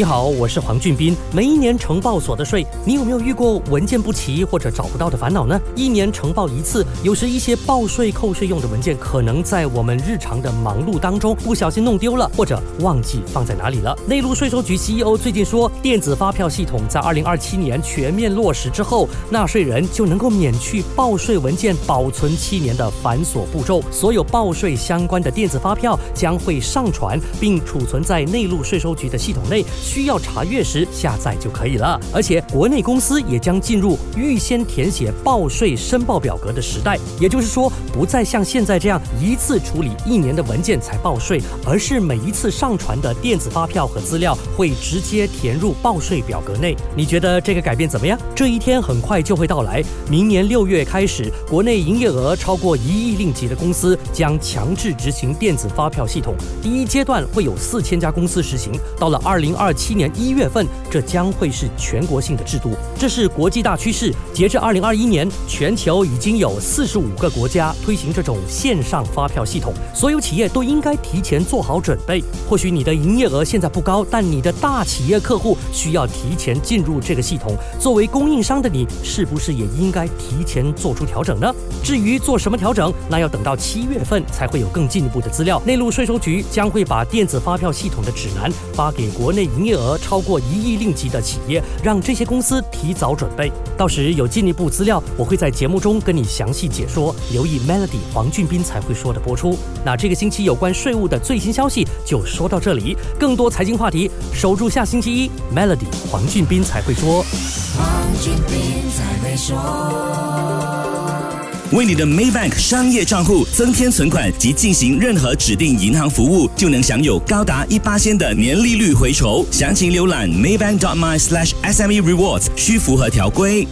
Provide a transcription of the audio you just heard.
你好，我是黄俊斌。每一年呈报所得税，你有没有遇过文件不齐或者找不到的烦恼呢？一年呈报一次，有时一些报税扣税用的文件，可能在我们日常的忙碌当中不小心弄丢了，或者忘记放在哪里了。内陆税收局 CEO 最近说，电子发票系统在二零二七年全面落实之后，纳税人就能够免去报税文件保存七年的繁琐步骤。所有报税相关的电子发票将会上传并储存在内陆税收局的系统内。需要查阅时下载就可以了，而且国内公司也将进入预先填写报税申报表格的时代，也就是说，不再像现在这样一次处理一年的文件才报税，而是每一次上传的电子发票和资料会直接填入报税表格内。你觉得这个改变怎么样？这一天很快就会到来，明年六月开始，国内营业额超过一亿令吉的公司将强制执行电子发票系统，第一阶段会有四千家公司实行，到了二零二。七年一月份，这将会是全国性的制度，这是国际大趋势。截至二零二一年，全球已经有四十五个国家推行这种线上发票系统，所有企业都应该提前做好准备。或许你的营业额现在不高，但你的大企业客户需要提前进入这个系统。作为供应商的你，是不是也应该提前做出调整呢？至于做什么调整，那要等到七月份才会有更进一步的资料。内陆税收局将会把电子发票系统的指南发给国内。营业额超过一亿令吉的企业，让这些公司提早准备。到时有进一步资料，我会在节目中跟你详细解说。留意 Melody 黄俊斌才会说的播出。那这个星期有关税务的最新消息就说到这里。更多财经话题，守住下星期一 Melody 黄俊斌才会说。黄俊斌才会说。为你的 Maybank 商业账户增添存款及进行任何指定银行服务，就能享有高达一八千的年利率回酬。详情浏览 Maybank.my/SME Rewards，需符合条规。